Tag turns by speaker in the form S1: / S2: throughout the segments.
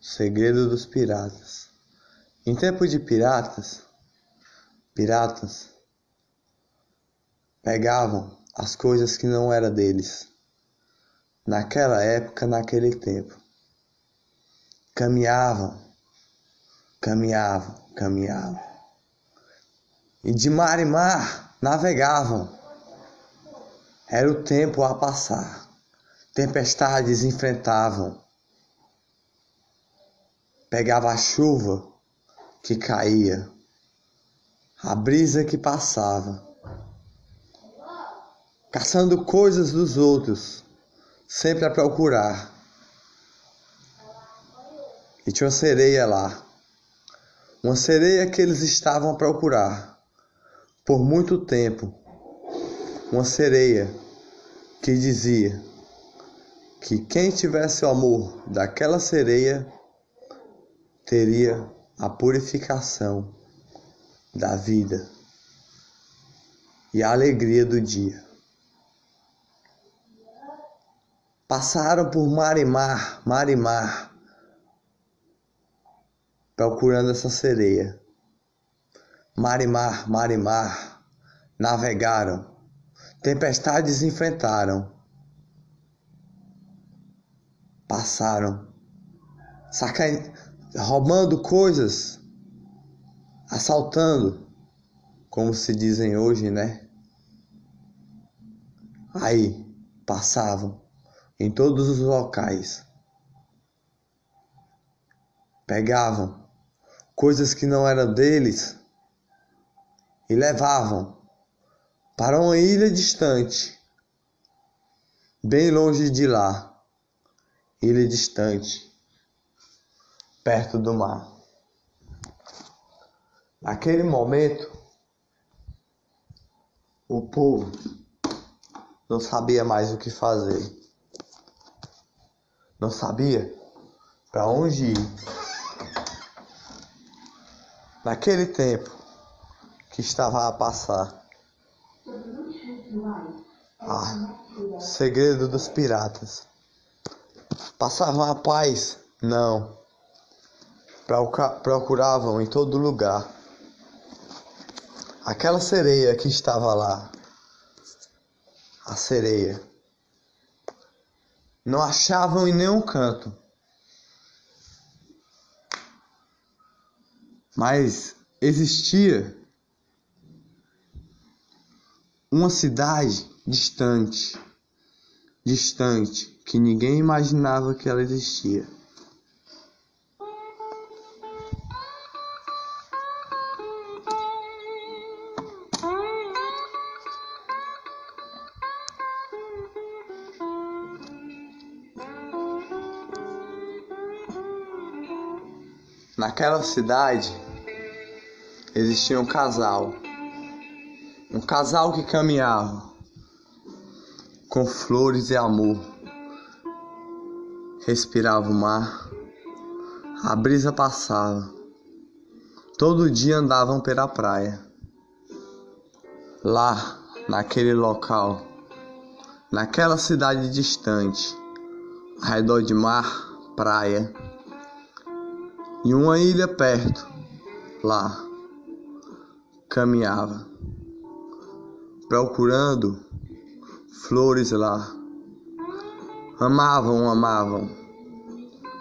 S1: Segredo dos piratas. Em tempo de piratas, piratas pegavam as coisas que não eram deles. Naquela época, naquele tempo. Caminhavam, caminhavam, caminhavam. E de mar em mar navegavam. Era o tempo a passar. Tempestades enfrentavam. Pegava a chuva que caía, a brisa que passava, caçando coisas dos outros, sempre a procurar. E tinha uma sereia lá, uma sereia que eles estavam a procurar por muito tempo. Uma sereia que dizia que quem tivesse o amor daquela sereia teria a purificação da vida e a alegria do dia. Passaram por mar e mar, mar e mar, procurando essa sereia. Mar e mar, mar e mar, navegaram, tempestades enfrentaram, passaram, sacan roubando coisas, assaltando, como se dizem hoje, né? Aí passavam em todos os locais, pegavam coisas que não eram deles e levavam para uma ilha distante, bem longe de lá, ilha distante perto do mar. Naquele momento, o povo não sabia mais o que fazer. Não sabia para onde ir. Naquele tempo que estava a passar. Ah, segredo dos piratas. Passavam a paz? Não procuravam em todo lugar. Aquela sereia que estava lá, a sereia, não achavam em nenhum canto. Mas existia uma cidade distante, distante, que ninguém imaginava que ela existia. Naquela cidade existia um casal, um casal que caminhava com flores e amor, respirava o mar, a brisa passava, todo dia andavam pela praia. Lá, naquele local, naquela cidade distante, ao redor de mar, praia e uma ilha perto, lá, caminhava, procurando flores lá. Amavam, amavam,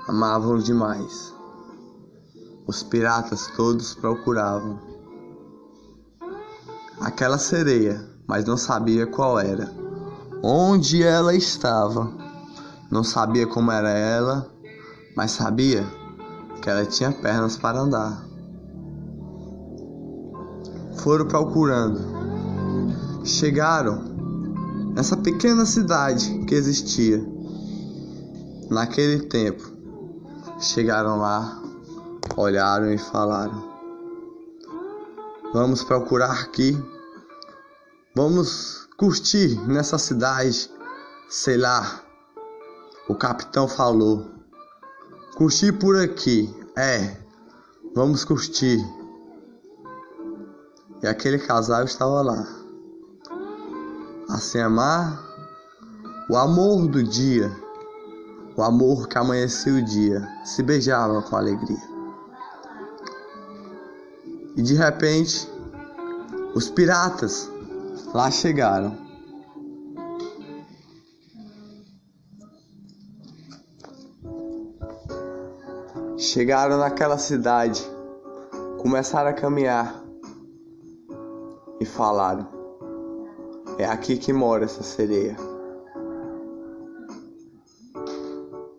S1: amavam demais. Os piratas todos procuravam aquela sereia, mas não sabia qual era, onde ela estava. Não sabia como era ela, mas sabia que ela tinha pernas para andar. Foram procurando. Chegaram nessa pequena cidade que existia naquele tempo. Chegaram lá, olharam e falaram: Vamos procurar aqui. Vamos curtir nessa cidade. Sei lá. O capitão falou. Curtir por aqui. É. Vamos curtir. E aquele casal estava lá. A se amar, o amor do dia, o amor que amanhecia o dia, se beijavam com alegria. E de repente, os piratas lá chegaram. Chegaram naquela cidade, começaram a caminhar e falaram: É aqui que mora essa sereia.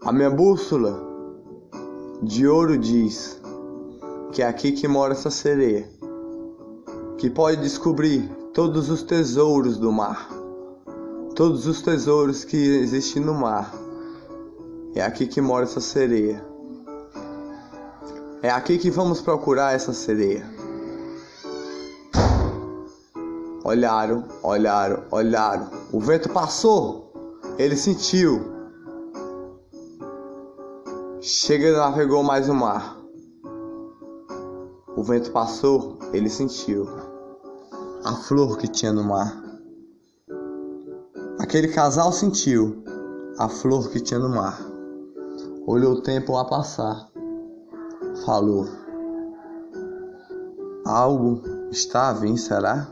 S1: A minha bússola de ouro diz que é aqui que mora essa sereia, que pode descobrir todos os tesouros do mar, todos os tesouros que existem no mar. É aqui que mora essa sereia. É aqui que vamos procurar essa sereia. Olharam, olharam, olharam. O vento passou. Ele sentiu. Chega navegou mais o mar. O vento passou, ele sentiu a flor que tinha no mar. Aquele casal sentiu a flor que tinha no mar. Olhou o tempo a passar. Falou: Algo está a vir, será?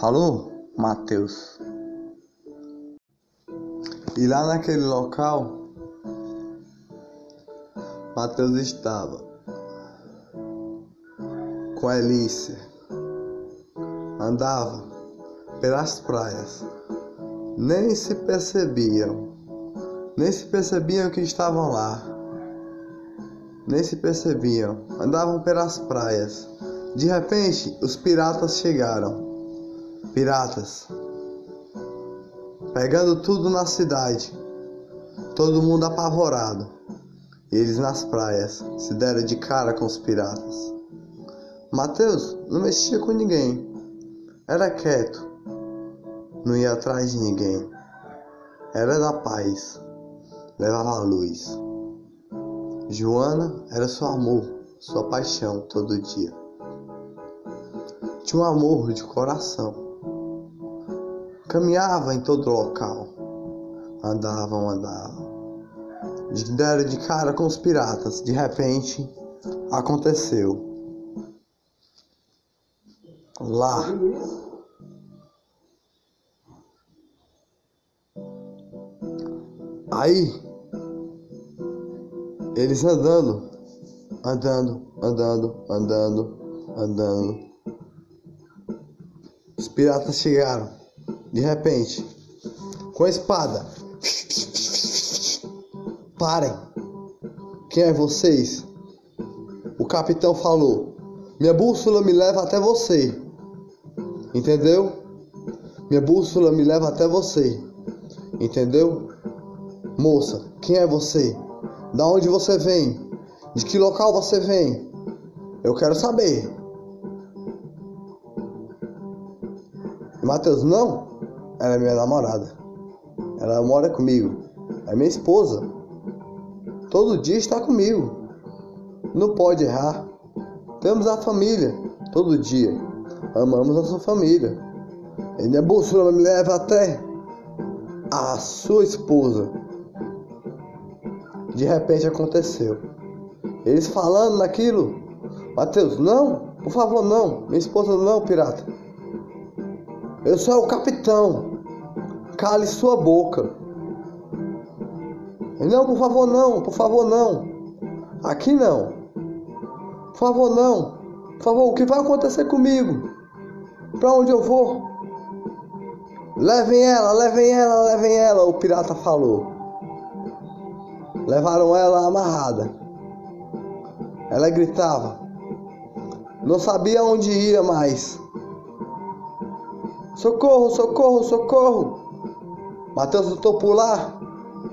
S1: Falou, Mateus. E lá naquele local, Mateus estava com a Elícia. Andava pelas praias. Nem se percebiam, nem se percebiam que estavam lá. Nem se percebiam, andavam pelas praias. De repente, os piratas chegaram. Piratas, pegando tudo na cidade, todo mundo apavorado. Eles nas praias. Se deram de cara com os piratas. Mateus não mexia com ninguém, era quieto, não ia atrás de ninguém, era da paz, levava a luz. Joana era seu amor, sua paixão todo dia. Tinha um amor de coração Caminhava em todo local. Andavam, andavam. Deram de cara com os piratas. De repente, aconteceu. Lá. Aí, eles andando, andando, andando, andando, andando. Os piratas chegaram. De repente, com a espada. Parem! Quem é vocês? O capitão falou: Minha bússola me leva até você. Entendeu? Minha bússola me leva até você. Entendeu? Moça, quem é você? Da onde você vem? De que local você vem? Eu quero saber. Matheus, não? Ela é minha namorada. Ela mora comigo. É minha esposa. Todo dia está comigo. Não pode errar. Temos a família. Todo dia. Amamos a sua família. E minha bússola me leva até a sua esposa. De repente aconteceu. Eles falando naquilo. Mateus, não, por favor, não. Minha esposa não, pirata. Eu sou o capitão cale sua boca. Não, por favor, não, por favor, não. Aqui não. Por favor, não. Por favor, o que vai acontecer comigo? Para onde eu vou? Levem ela, levem ela, levem ela, o pirata falou. Levaram ela amarrada. Ela gritava. Não sabia onde ia mais. Socorro, socorro, socorro! Mateus tentou pular.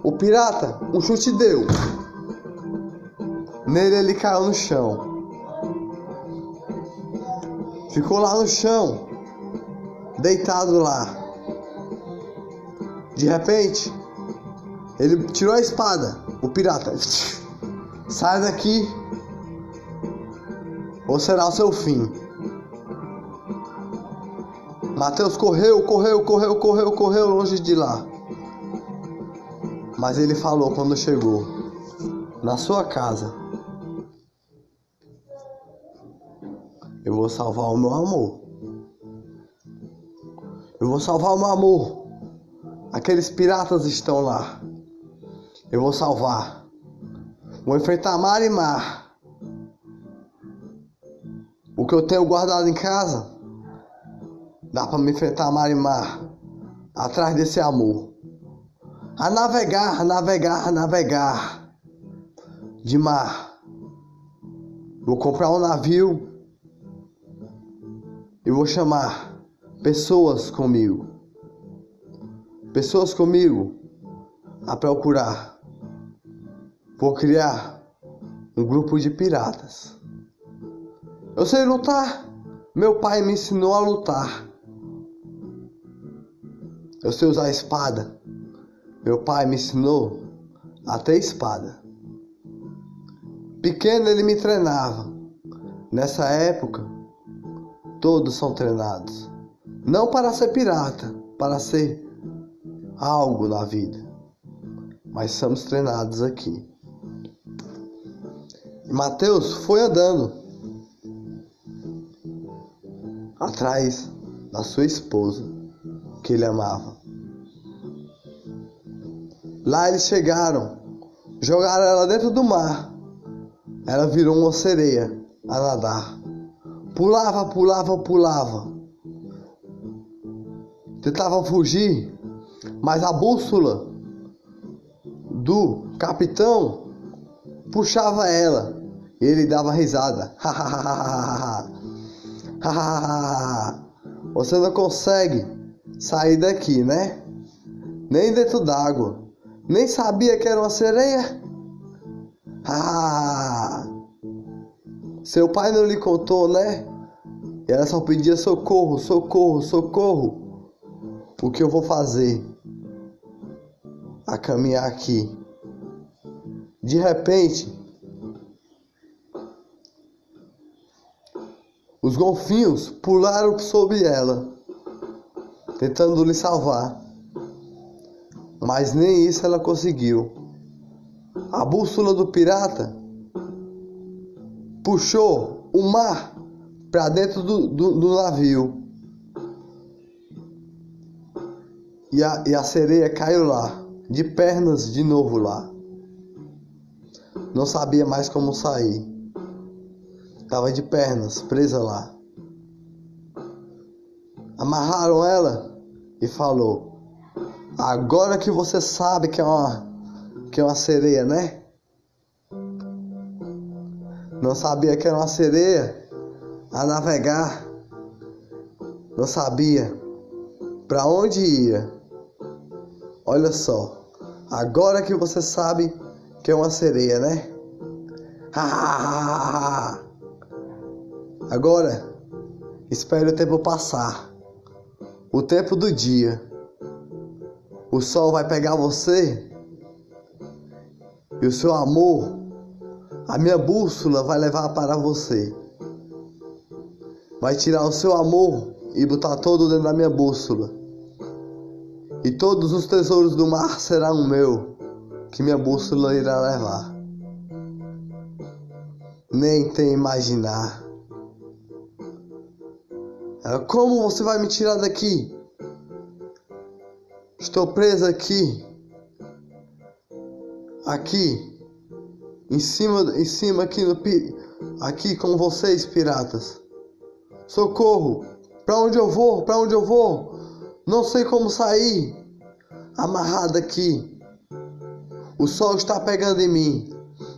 S1: O pirata, um chute deu. Nele ele caiu no chão. Ficou lá no chão, deitado lá. De repente, ele tirou a espada. O pirata, sai daqui, ou será o seu fim. Mateus correu, correu, correu, correu, correu longe de lá. Mas ele falou quando chegou na sua casa: Eu vou salvar o meu amor. Eu vou salvar o meu amor. Aqueles piratas estão lá. Eu vou salvar. Vou enfrentar mar e mar. O que eu tenho guardado em casa dá para me enfrentar mar e mar atrás desse amor. A navegar, a navegar, a navegar de mar. Vou comprar um navio e vou chamar pessoas comigo. Pessoas comigo a procurar. Vou criar um grupo de piratas. Eu sei lutar. Meu pai me ensinou a lutar. Eu sei usar espada. Meu pai me ensinou a ter espada. Pequeno ele me treinava. Nessa época, todos são treinados. Não para ser pirata, para ser algo na vida. Mas somos treinados aqui. Mateus foi andando atrás da sua esposa que ele amava. Lá eles chegaram, jogaram ela dentro do mar. Ela virou uma sereia a nadar. Pulava, pulava, pulava. Tentava fugir, mas a bússola do capitão puxava ela. E ele dava risada. Você não consegue sair daqui, né? Nem dentro d'água. Nem sabia que era uma sereia? Ah! Seu pai não lhe contou, né? E ela só pedia socorro, socorro, socorro. O que eu vou fazer? A caminhar aqui. De repente, os golfinhos pularam sobre ela, tentando lhe salvar. Mas nem isso ela conseguiu. A bússola do pirata puxou o mar para dentro do, do, do, navio. E a, e a sereia caiu lá, de pernas de novo lá. Não sabia mais como sair. Tava de pernas, presa lá. Amarraram ela e falou: Agora que você sabe que é uma, que é uma sereia, né? Não sabia que era uma sereia a navegar. Não sabia para onde ia. Olha só. Agora que você sabe que é uma sereia, né? Agora, espere o tempo passar. O tempo do dia. O sol vai pegar você e o seu amor, a minha bússola vai levar para você. Vai tirar o seu amor e botar todo dentro da minha bússola. E todos os tesouros do mar serão meu, que minha bússola irá levar. Nem tem imaginar. Como você vai me tirar daqui? Estou presa aqui. Aqui. Em cima, em cima aqui no aqui com vocês, piratas. Socorro! Para onde eu vou? Para onde eu vou? Não sei como sair. Amarrado aqui. O sol está pegando em mim,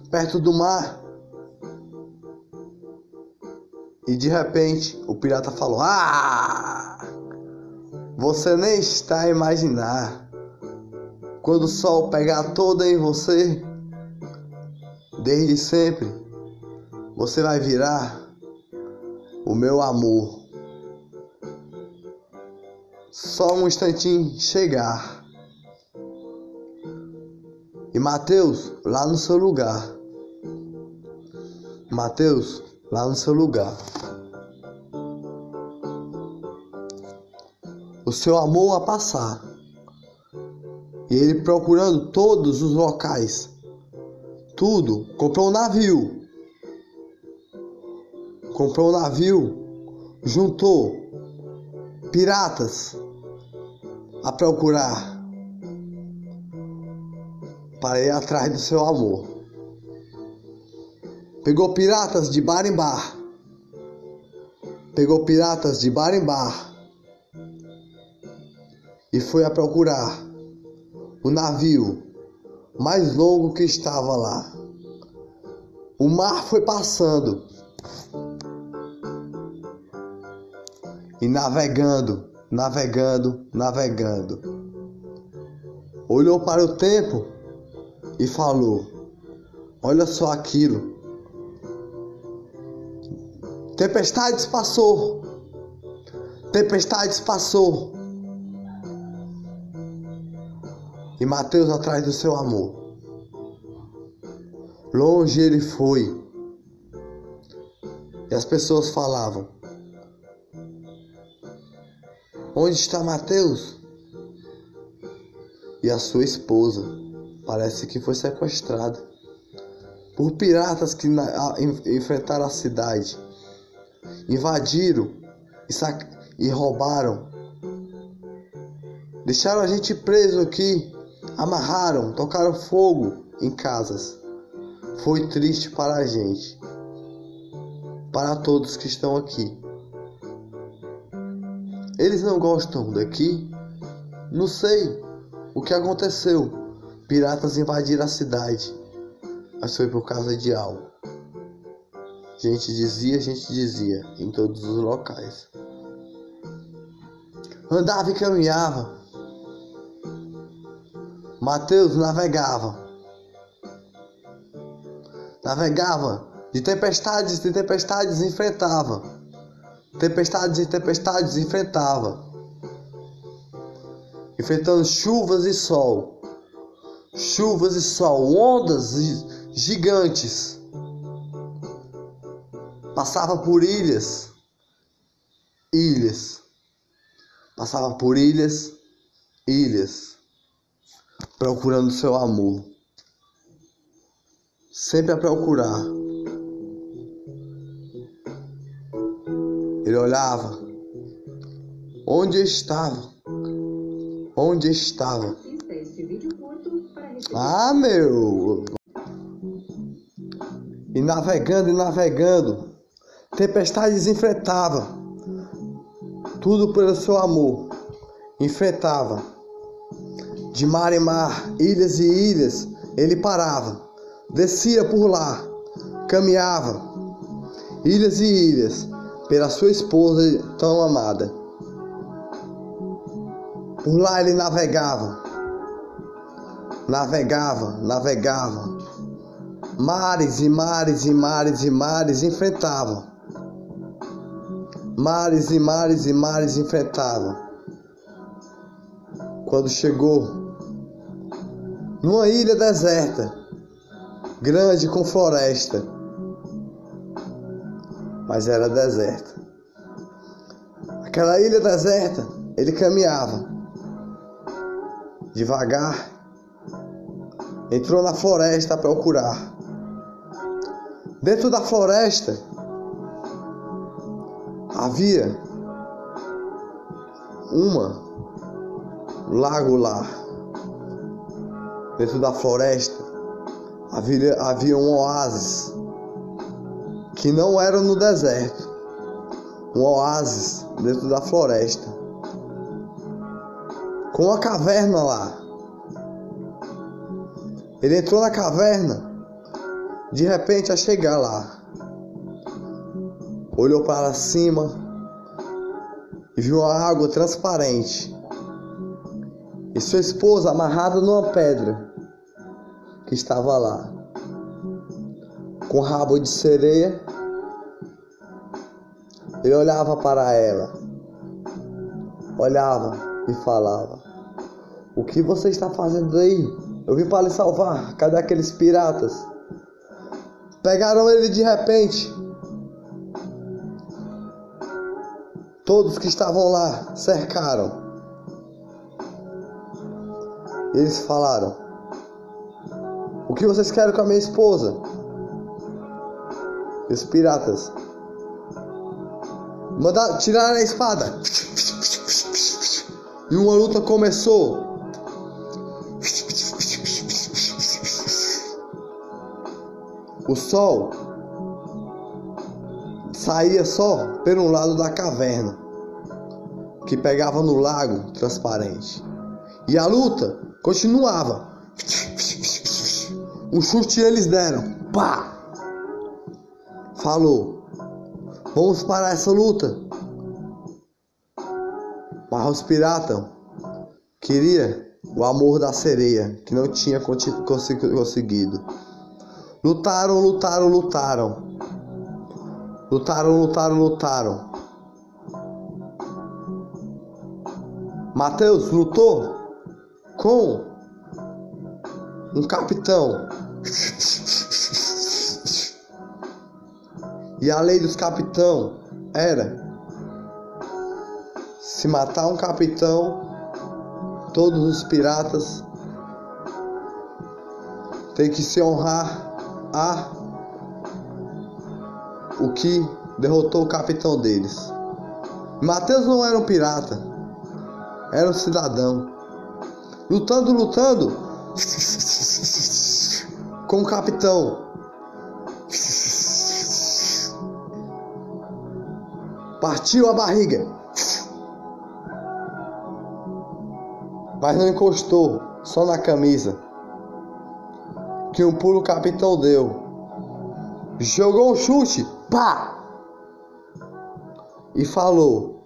S1: perto do mar. E de repente o pirata falou: Ah! Você nem está a imaginar. Quando o sol pegar todo em você, desde sempre, você vai virar o meu amor. Só um instantinho chegar. E Mateus, lá no seu lugar. Mateus, lá no seu lugar. o seu amor a passar. E ele procurando todos os locais. Tudo. Comprou um navio. Comprou um navio. Juntou piratas a procurar para ir atrás do seu amor. Pegou piratas de bar em bar. Pegou piratas de bar em bar. E foi a procurar o navio mais longo que estava lá. O mar foi passando e navegando, navegando, navegando. Olhou para o tempo e falou: Olha só aquilo. Tempestades passou. Tempestades passou. E Mateus atrás do seu amor. Longe ele foi. E as pessoas falavam: Onde está Mateus? E a sua esposa parece que foi sequestrada por piratas que enfrentaram a cidade, invadiram e, e roubaram, deixaram a gente preso aqui, amarraram, tocaram fogo em casas. Foi triste para a gente, para todos que estão aqui. Eles não gostam daqui? Não sei o que aconteceu. Piratas invadiram a cidade, mas foi por causa de algo. Gente dizia, gente dizia, em todos os locais. Andava e caminhava. Mateus navegava. Navegava de tempestades e tempestades enfrentava. Tempestades e tempestades enfrentava. Enfrentando chuvas e sol. Chuvas e sol, ondas gigantes. Passava por ilhas. Ilhas. Passava por ilhas, ilhas, procurando seu amor. Sempre a procurar. Ele olhava. Onde estava? Onde estava? Ah, meu! E navegando e navegando, tempestades enfrentava. Tudo pelo seu amor. Enfrentava. De mar em mar, ilhas e ilhas, ele parava. Descia por lá, caminhava. Ilhas e ilhas, pela sua esposa tão amada. Por lá ele navegava, navegava, navegava. Mares e mares e mares e mares enfrentava. Mares e mares e mares enfrentava. Quando chegou numa ilha deserta, grande com floresta, mas era deserta. Aquela ilha deserta, ele caminhava devagar, entrou na floresta a procurar. Dentro da floresta havia uma lago lá. Dentro da floresta havia, havia um oásis que não era no deserto, um oásis dentro da floresta, com uma caverna lá. Ele entrou na caverna, de repente a chegar lá, olhou para cima e viu a água transparente. E sua esposa amarrada numa pedra que estava lá, com rabo de sereia. Ele olhava para ela, olhava e falava: O que você está fazendo aí? Eu vim para lhe salvar. Cadê aqueles piratas? Pegaram ele de repente. Todos que estavam lá cercaram. Eles falaram: O que vocês querem com a minha esposa? Os piratas mandaram tirar a espada. E uma luta começou. O sol saía só pelo lado da caverna, que pegava no lago transparente. E a luta continuava. Um chute eles deram. Pá! Falou. Vamos parar essa luta. Mas os piratas queria o amor da sereia, que não tinha conseguido. Lutaram, lutaram, lutaram. Lutaram, lutaram, lutaram. Mateus lutou com um capitão. E a lei dos capitão era se matar um capitão, todos os piratas têm que se honrar a o que derrotou o capitão deles. Mateus não era um pirata, era um cidadão. Lutando, lutando com o capitão. Partiu a barriga. Mas não encostou, só na camisa. Que um pulo capitão deu. Jogou um chute, pá! E falou: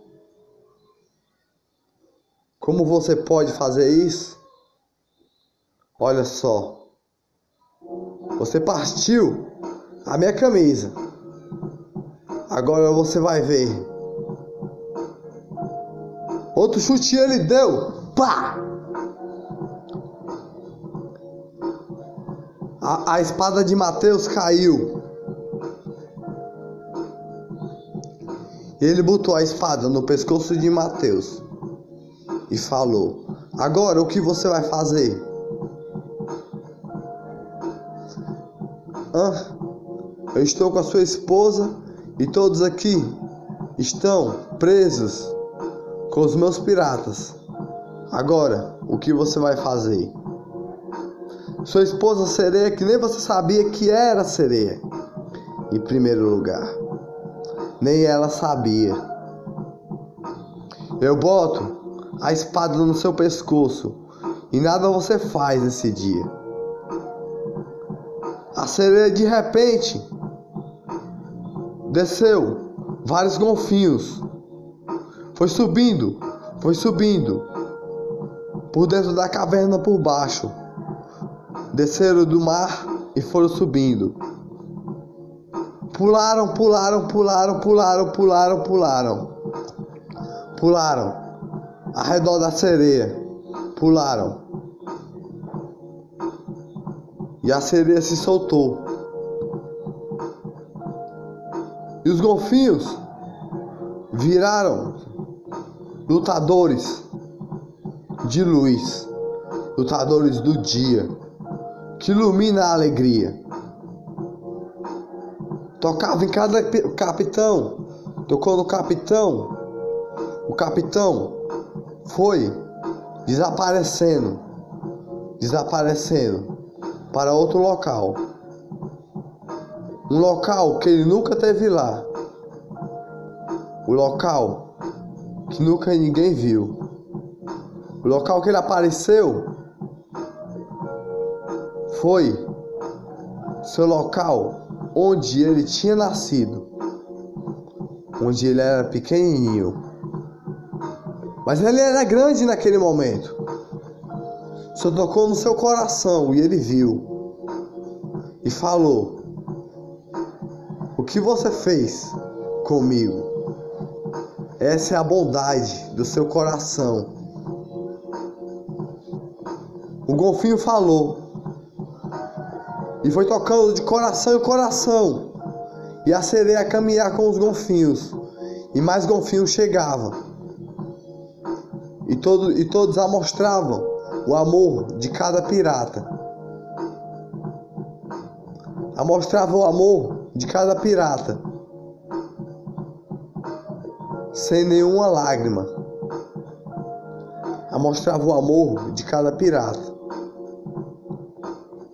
S1: Como você pode fazer isso? Olha só. Você partiu a minha camisa. Agora você vai ver. Outro chute ele deu. Pá! A, a espada de Mateus caiu. Ele botou a espada no pescoço de Mateus e falou: Agora o que você vai fazer? Eu estou com a sua esposa e todos aqui estão presos com os meus piratas. Agora, o que você vai fazer? Sua esposa sereia que nem você sabia que era sereia. Em primeiro lugar, nem ela sabia. Eu boto a espada no seu pescoço e nada você faz nesse dia. A sereia de repente desceu vários golfinhos. Foi subindo, foi subindo por dentro da caverna por baixo. Desceram do mar e foram subindo. Pularam, pularam, pularam, pularam, pularam, pularam. Pularam ao redor da sereia. Pularam. E a sereia se soltou. E os golfinhos viraram lutadores de luz, lutadores do dia, que ilumina a alegria. Tocava em cada capitão, tocou no capitão, o capitão foi desaparecendo, desaparecendo para outro local. Um local que ele nunca teve lá. O local que nunca ninguém viu. O local que ele apareceu foi seu local onde ele tinha nascido, onde ele era pequenininho. Mas ele era grande naquele momento. Só tocou no seu coração e ele viu e falou: O que você fez comigo? Essa é a bondade do seu coração. O golfinho falou e foi tocando de coração em coração. E a sereia a caminhar com os golfinhos. E mais golfinhos chegavam. E, todo, e todos a mostravam o amor de cada pirata. Mostrava o amor de cada pirata, sem nenhuma lágrima. Mostrava o amor de cada pirata.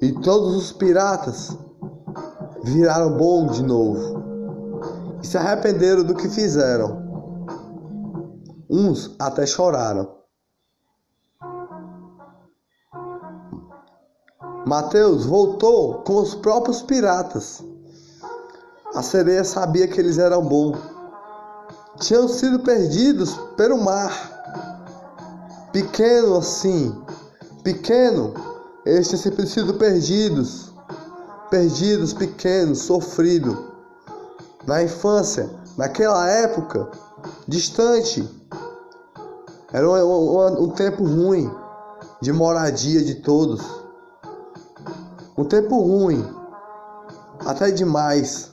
S1: E todos os piratas viraram bom de novo e se arrependeram do que fizeram. Uns até choraram. Mateus voltou com os próprios piratas. A sereia sabia que eles eram bons. Tinham sido perdidos pelo mar. Pequeno assim, pequeno, eles tinham sido perdidos. Perdidos, pequenos, sofridos. Na infância, naquela época, distante. Era um, um, um tempo ruim de moradia de todos. Um tempo ruim, até demais.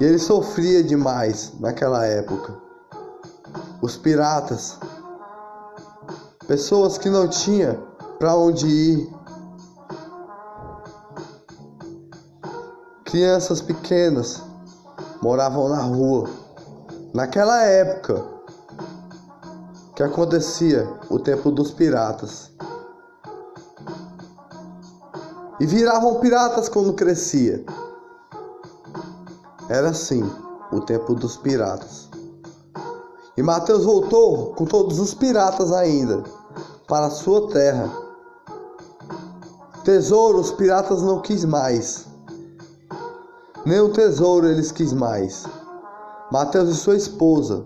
S1: E ele sofria demais naquela época. Os piratas, pessoas que não tinham para onde ir, crianças pequenas moravam na rua. Naquela época que acontecia o tempo dos piratas. e viravam piratas quando crescia. Era assim o tempo dos piratas. E Mateus voltou com todos os piratas ainda para sua terra. Tesouro os piratas não quis mais. Nem o tesouro eles quis mais. Mateus e sua esposa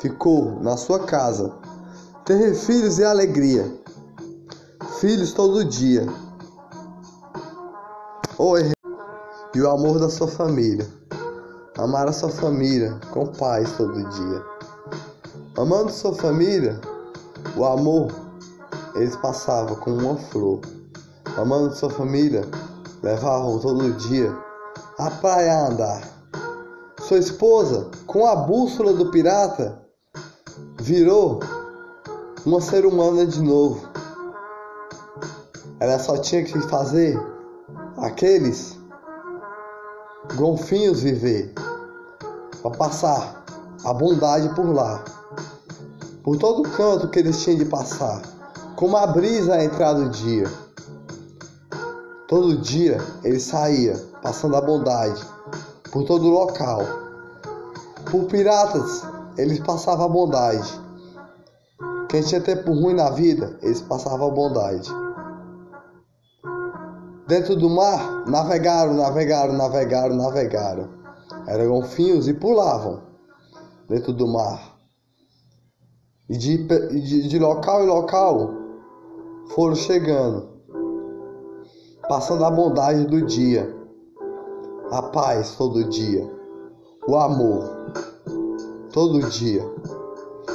S1: ficou na sua casa. Teve filhos e alegria. Filhos todo dia Oi, e o amor da sua família. Amar a sua família com paz todo dia. Amando sua família, o amor eles passavam com uma flor. Amando sua família, levavam todo dia à praia a andar. Sua esposa, com a bússola do pirata, virou uma ser humana de novo. Ela só tinha que fazer aqueles golfinhos viver, para passar a bondade por lá, por todo canto que eles tinham de passar, como a brisa a entrar do dia. Todo dia ele saía, passando a bondade por todo local. Por piratas, eles passavam a bondade. Quem tinha tempo ruim na vida, eles passavam a bondade. Dentro do mar, navegaram, navegaram, navegaram, navegaram. Eram golfinhos e pulavam dentro do mar. E de, de, de local em local foram chegando, passando a bondade do dia, a paz todo dia, o amor todo dia.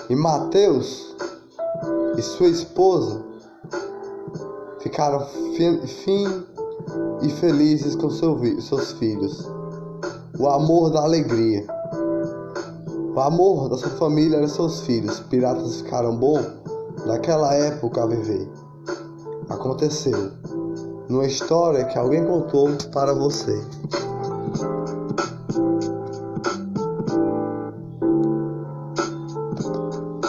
S1: E Mateus e sua esposa ficaram fim, e felizes com seu, seus filhos. O amor da alegria. O amor da sua família era seus filhos. Piratas ficaram bom naquela época a viver. Aconteceu. Numa história que alguém contou para você.